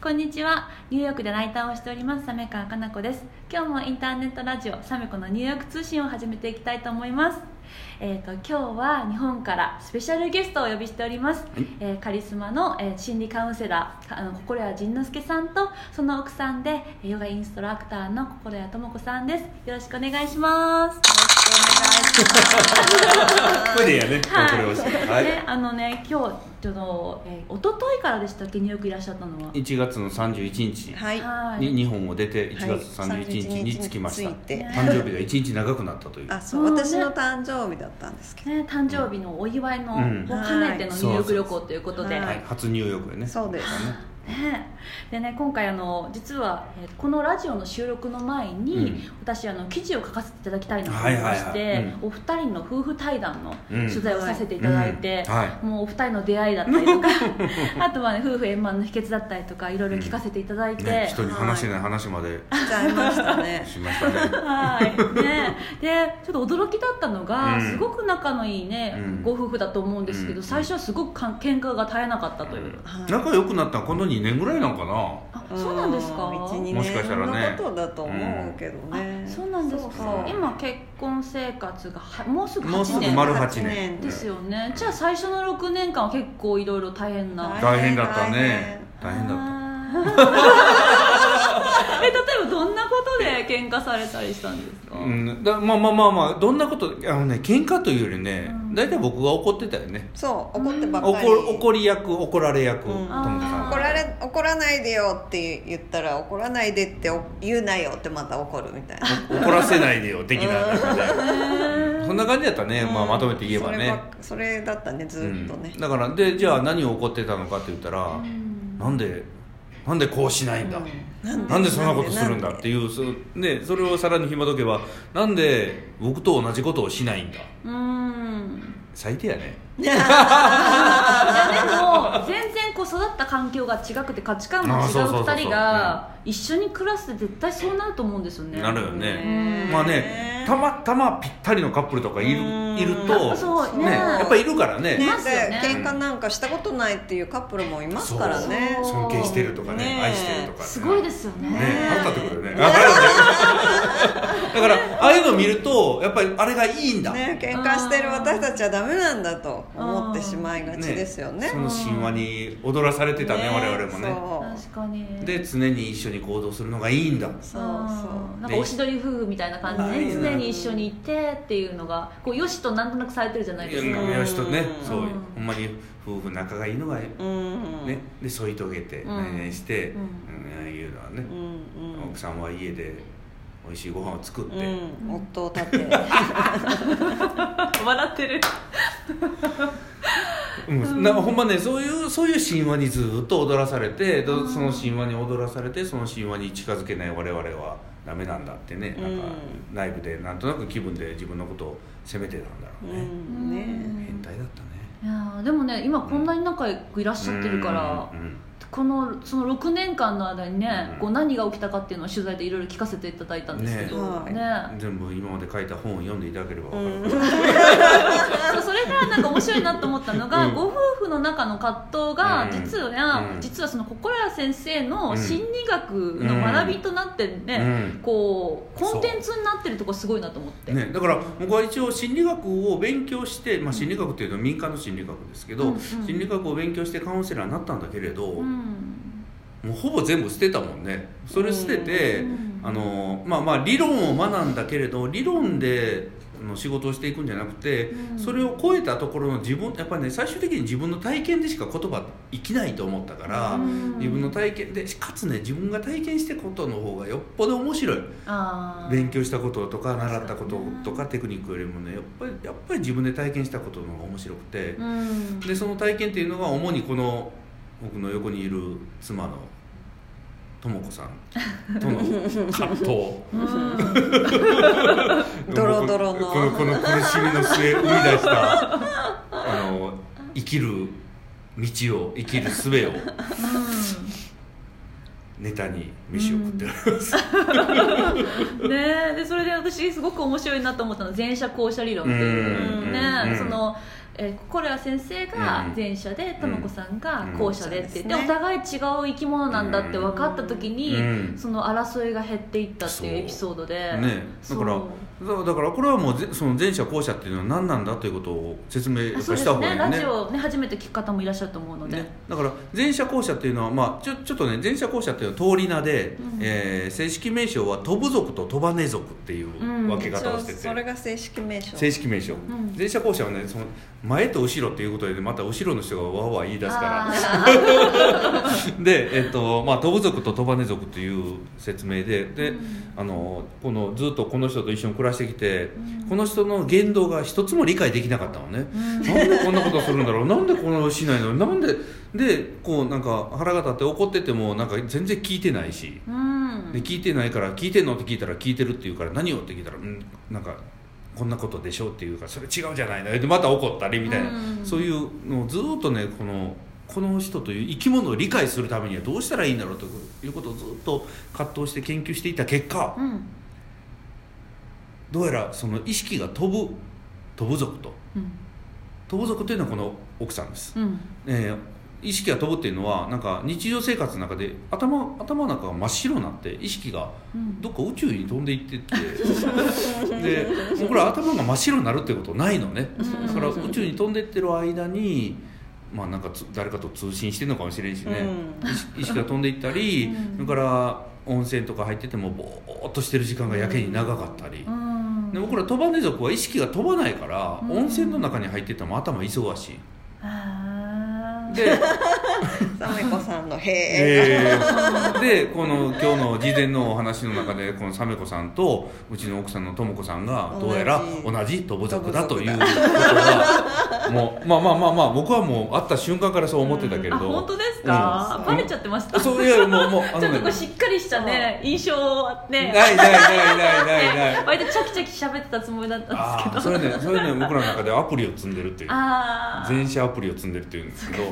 こんにちは。ニューヨークでライターをしております。サメ川かな子です。今日もインターネットラジオサメコのニューヨーク通信を始めていきたいと思います。えーと、今日は日本からスペシャルゲストをお呼びしております、えー、カリスマの、えー、心理カウンセラーあの心谷仁之助さんとその奥さんでヨガインストラクターの心谷智子さんです。よろしくお願いします。よろしくお願いします。これでやね、はい、ねあのね今日ちょっと、えー、一昨日からでしたっけ？ニューヨークいらっしゃったのは。1月の31日。に日本を出て1月31日に着きました、はい、誕生日が1日長くなったという。あそう。私の誕生日だったんですけど、ね、誕生日のお祝いの、を兼ねてのニューヨーク旅行ということで、はい、初ニューヨークでね。そうです。ね。でね今回あの実は、えー、このラジオの収録の前に、うん、私あの記事を書かせていただきたいなと思いまして、お二人の夫婦対談の取材をさせていただいて、もうお二人の出会いだったりとか。あとは、ね、夫婦円満の秘訣だったりとかいろいろ聞かせていただいて、うん。ね、人に話しない話まで。しちゃいましたね。しましたね。はい。ね。でちょっと驚きだったのが、うん、すごく仲のいいね、ご夫婦だと思うんですけど、最初はすごくかん喧嘩が絶えなかったという、仲良くなったこの2年ぐらいなんかな。あそうなんですか？12年のことだと思うけどね、そうなんですか。今結婚生活がはもうすぐ8年もうすぐ丸8年。ですよね。じゃあ最初の6年間は結構いろいろ大変な。大変だったね。大変だった。え例えばどんなことで喧嘩されたりしたんですか、うん、だまあまあまあまあどんなことあのね喧嘩というよりね、大体、うん、僕が怒ってたよね。そう怒ってばっかり、怒怒り役怒られ役、うん、怒られ怒らないでよって言ったら怒らないでって言うなよってまた怒るみたいな。怒らせないでよ的な そんな感じだったね、まあ、まとめて言えばね。それだったねずっとね、だからでじゃあ何を怒ってたのかって言ったら、うん、なんでなんでこうしないんだ、うん、なんでそんなことするんだっていうそ,、ね、それをさらに紐解けばなんで僕と同じことをしないんだ？うん最低やね。いやでも全然こう育った環境が違くて価値観が違う2人が一緒に暮らすって絶対そうなると思うんですよね。なるよね。まあねたまたまぴったりのカップルとかいるいるとそうね。やっぱいるからね。ね。ね喧嘩なんかしたことないっていうカップルもいますからね。尊敬してるとかね愛してるとかすごいですよね。ね腹立ってくるよねだからああいうのを見るとやっぱりあれがいいんだ。ね喧嘩してる私たちはダメなんだと思ってしまいがちですよね。その神話に踊らされてたね我々もね。確かに。で常に一緒に行動するのがいいんだ。そうそう。なんかおしどり夫婦みたいな感じで、ね、常に一緒にいてっていうのがこうよしとなんとなくされてるじゃないですか。よしとね。そう。ほんまに夫婦仲がいいのが、ね、で添い遂げて何々して、うん。いうのはね、奥さんは家で美味しいご飯を作って、夫を立て。笑ってる。うん、なほんまねそういうそういう神話にずっと踊らされて、うん、その神話に踊らされてその神話に近づけない我々はダメなんだってね、なんか内部でなんとなく気分で自分のことを責めてたんだろうね,、ね。変態だったね。いやでもね今こんなに仲良くいらっしゃってるから、うんこのその6年間の間にね、うん、こう何が起きたかっていうのを取材でいろいろ聞かせていただいたんですけど、ね、ね、全部今まで書いた本を読んでいただければ分かる、うん、それが白いなと思ったのが、うん、ご夫婦の中の葛藤が実は、実はその心谷先生の心理学の学びとなってね、こうコンテンツになってるとこすごいなと思って、ね、だから僕は一応心理学を勉強して、まあ、心理学っていうのは民間の心理学ですけど、心理学を勉強してカウンセラーになったんだけれど、もうほぼ全部捨てたもんね。それ捨てて、あのまあまあ理論を学んだけれど理論での仕事をしていくんじゃなくて、それを超えたところの自分やっぱりね最終的に自分の体験でしか言葉生きないと思ったから、自分の体験でかつね自分が体験したことの方がよっぽど面白い。勉強したこととか習ったこととかテクニックよりもねやっぱりやっぱり自分で体験したことの方が面白くて、でその体験っていうのが主にこの僕の横にいる妻の智子さん。との葛藤。ドロドロの。このこの苦しみの末生み出したあの生きる道を生きる術を、ネタに飯を食っております、うん、ねでそれで私すごく面白いなと思ったの。前者後者理論っていう。ね、そのえー、心谷先生が前者でとも子さんが後者でって言って、うんお互い違う生き物なんだって分かった時に、うん。その争いが減っていったっていうエピソードで、ね。だからだだからこれはもうぜその前者後者っていうのは何なんだということを説明した方がいいよね。ね。ラジオね初めて聞く方もいらっしゃると思うので、ね、だから前者後者っていうのは、まあ、ちょちょっとね前者後者っていうのは通り名で、うん。えー正式名称は飛ぶ族と飛ばね族っていううん。分け方をしてて、それが正式名称。正式名称、ん。前者後者はねその前と後ろっていうことでまた後ろの人がわーわー言い出すかあら で、えっとまあ、飛ぶ族と飛ばね族という説明で。で、あのこのずっとこの人と一緒に暮らしてきて、この人の言動が一つも理解できなかったのね、なんでこんなことするんだろう。なんでこのしないのなんででこうなんか腹が立って怒っててもなんか全然聞いてないし。で聞いてないから聞いてんのって聞いたら聞いてるって言うから何をって聞いたらうんなんかこんなことでしょって言うからそれ違うじゃないの。でまた怒ったりみたいな、うん。そういうのをずっとねこのこの人という生き物を理解するためにはどうしたらいいんだろうということをずっと葛藤して研究していた結果うんどうやらその意識が飛ぶ飛ぶ族と。うん。飛ぶ族というのはこの奥さんです、うん。えー意識が飛ぶっていうのはなんか日常生活の中で頭頭の中が真っ白になって意識がうん。どっか宇宙に飛んでいってって。でもうこれは頭が真っ白になるってことないのね。うん。だから宇宙に飛んでってる間にまあなんかつ誰かと通信してるのかもしれんしね、意識意識が飛んでいったり、うん。それから温泉とか入っててもぼーっとしてる時間がやけに長かったり、うんで僕ら飛ばね族は意識が飛ばないから、うん。温泉の中に入ってても頭忙しいでサメ子さんの「へえ」えー。でこの今日の事前のお話の中でこのサメ子さんとうちの奥さんのとも子さんがどうやら同じ飛ぶ族だということがもうまあまあまあまあ僕はもう会った瞬間からそう思ってたけれど、あ本当ですか、うん。バレちゃってました？そういやもうもうあちょっとこねうしっかりしたね印象はね。ないないないないない。ない 割とチャキチャキ喋ってたつもりだったんあですけど。あそれねそれね僕らの中でアプリを積んでるっていう。全社アプリを積んでるっていうんですけど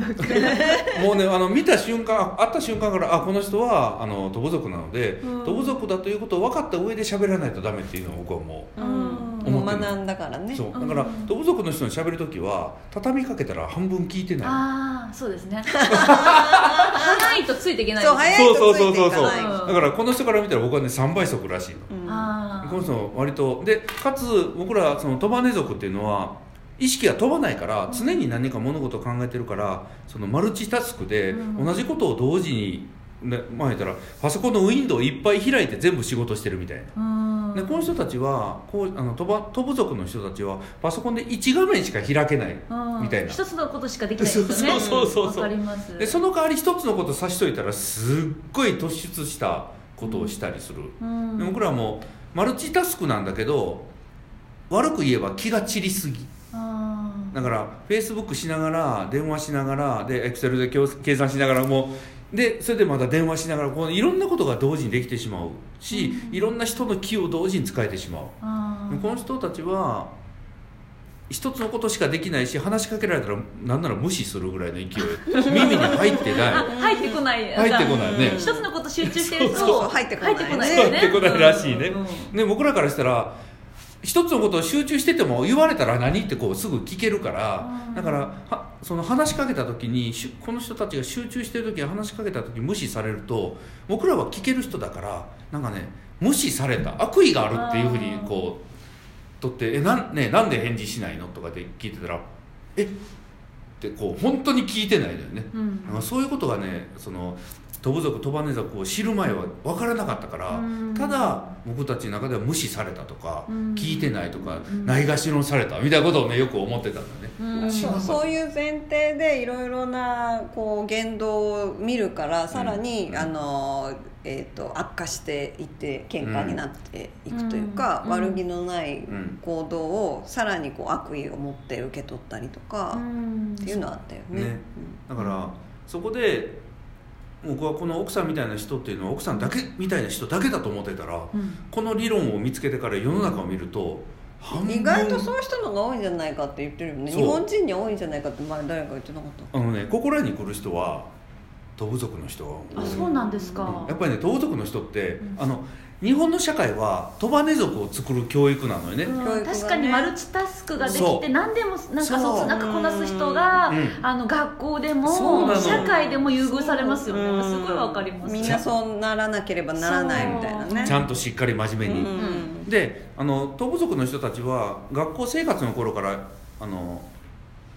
もうねあの見た瞬間会った瞬間からあこの人はあの飛ぶ族なので、うん。飛ぶ族だということを分かった上で喋らないとダメっていうのを僕はもううん。もう学んだからね。そう。だからうん飛ぶ族の人に喋る時は畳みかけたら半分聞いてない。ああそうですね。早いとついていけないそう早いとついていかない。うん。だからこの人から見たら僕はね3倍速らしいの。うん。この人割とでかつ僕らその飛ばね族っていうのは意識が飛ばないから常に何か物事を考えてるからそのマルチタスクでうん。同じことを同時に、ね、まあ言ったらパソコンのウィンドウいっぱい開いて全部仕事してるみたいな。うん。でこの人たちはこうあの飛ば飛ぶ族の人たちはパソコンで1画面しか開けないうんみたいな。一つのことしかできないですよね。そうそうそうそう。でその代わり一つのことさしといたらすっごい突出したことをしたりする、うん。で僕らもマルチタスクなんだけど悪く言えば気が散りすぎだからフェイスブックしながら電話しながらでエクセルで計計算しながらもでそれでまた電話しながらこういろんなことが同時にできてしまうし、いろんな人の気を同時に使えてしまう。この人たちは一つのことしかできないし話しかけられたらなんなら無視するぐらいの勢い。耳に入ってあない。入ってこない。入ってこないね。一つのこと集中してるとそうそう入ってこない入ってこないね。ですね入ってこないらしいね。うん。うん。ね僕らからしたら一つのことを集中してても言われたら何ってこうすぐ聞けるからうんだからはその話しかけた時にしこの人たちが集中してる時に話しかけた時に無視されると僕らは聞ける人だからなんかね無視された悪意があるっていうふうにこう取って「えなん,、ね、なんで返事しないの?」とかで聞いてたら「え？っ?」てこう本当に聞いてないのよね。うんそういうことがねその飛ぶ族飛ばね族を知る前は分からなかったから、うん。ただ僕たちの中では無視されたとか、うん。聞いてないとか、うん。ないがしろにされたみたいなことをねよく思ってたんだね、うん。そうそういう前提でいろいろなこう言動を見るからさらに、うん。あのえー、と悪化していって喧嘩になっていくというか、うん。悪気のないうん行動をさらにこう悪意を持って受け取ったりとか、うん。っていうのはあったよね。ね。だからそこで僕はこの奥さんみたいな人っていうのは奥さんだけみたいな人だけだと思ってたら、うん。この理論を見つけてから世の中を見ると半分意外とそういう人の方が多いんじゃないかって言ってるよね。日本人に多いんじゃないかって前誰か言ってなかった。あのねここらに来る人は徒部族の人あそうなんですか。やっぱりね徒部族の人って、あの日本の社会はトバネ族を作る教育なのよね、うん確かにマルチタスクができて何でもなんかそうそう。なんかこなす人が、うん。あの学校でも社会でも優遇されますよね。う。んすごいわかります。みんなそうならなければならないみたいなね。ちゃんとしっかり真面目に、うん。であの徒部族の人たちは学校生活の頃からあの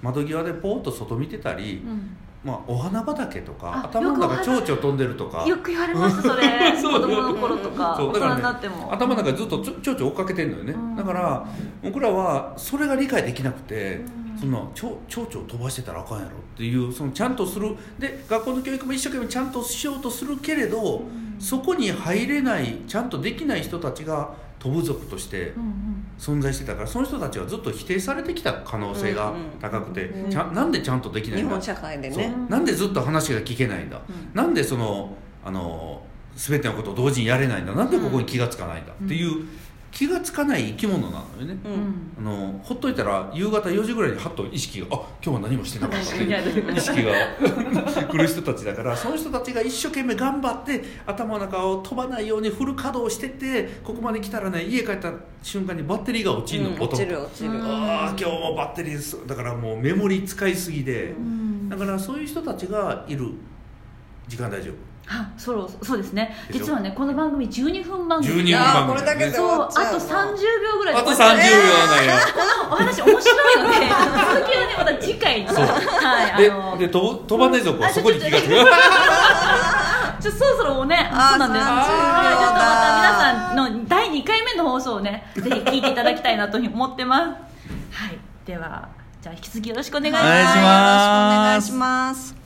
窓際でポーッと外見てたり、うんまあ、お花畑とかあ頭の中蝶々飛んでるとか。よく言われますそれ。そう。子供の頃とかそうだからねになっても。頭の中でずっとちょ蝶々追っかけてるのよね、うん。だから僕らはそれが理解できなくて、うん。そんな蝶蝶々飛ばしてたらあかんやろっていうそのちゃんとする。で学校の教育も一生懸命ちゃんとしようとするけれど、そこに入れないちゃんとできない人たちが飛ぶ族として存在してたからその人たちはずっと否定されてきた可能性が高くて、うんちゃんなんでちゃんとできないんだ？日本社会でね。なんでずっと話が聞けないんだ、うん。なんでそのあの全てのことを同時にやれないんだ？なんでここに気がつかないんだ、っていう気がつかない生き物なのよね、うん。あのほっといたら夕方4時ぐらいにハッと意識があ今日は何もしてなかった。っていう意識が。来る人たちだからその人たちが一生懸命頑張って頭の中を飛ばないようにフル稼働してってここまで来たらね家帰った瞬間にバッテリーが落ちるの、うん落ちる落ちる。うん。ああ今日もバッテリーすだからもうメモリ使いすぎで、うん。だからそういう人たちがいる。時間大丈夫あそうそうですね。実はねこの番組12分番組12いや分番組。ーこれだけでう。あと30秒ぐらいであと30終わっちゃう秒なんや。このお話面白いので続きはねまた次回の。そう。はいあのでで飛ぶ飛ばねえぞそこに気がつく。ちょそろそろねあーそうなんです。30じゃあちょっとまただ皆さんの第2回目の放送をねぜひ聞いていただきたいなと思ってます。はい。ではじゃあ引き続きよろしくお願いします。お願いしますよろしくお願いします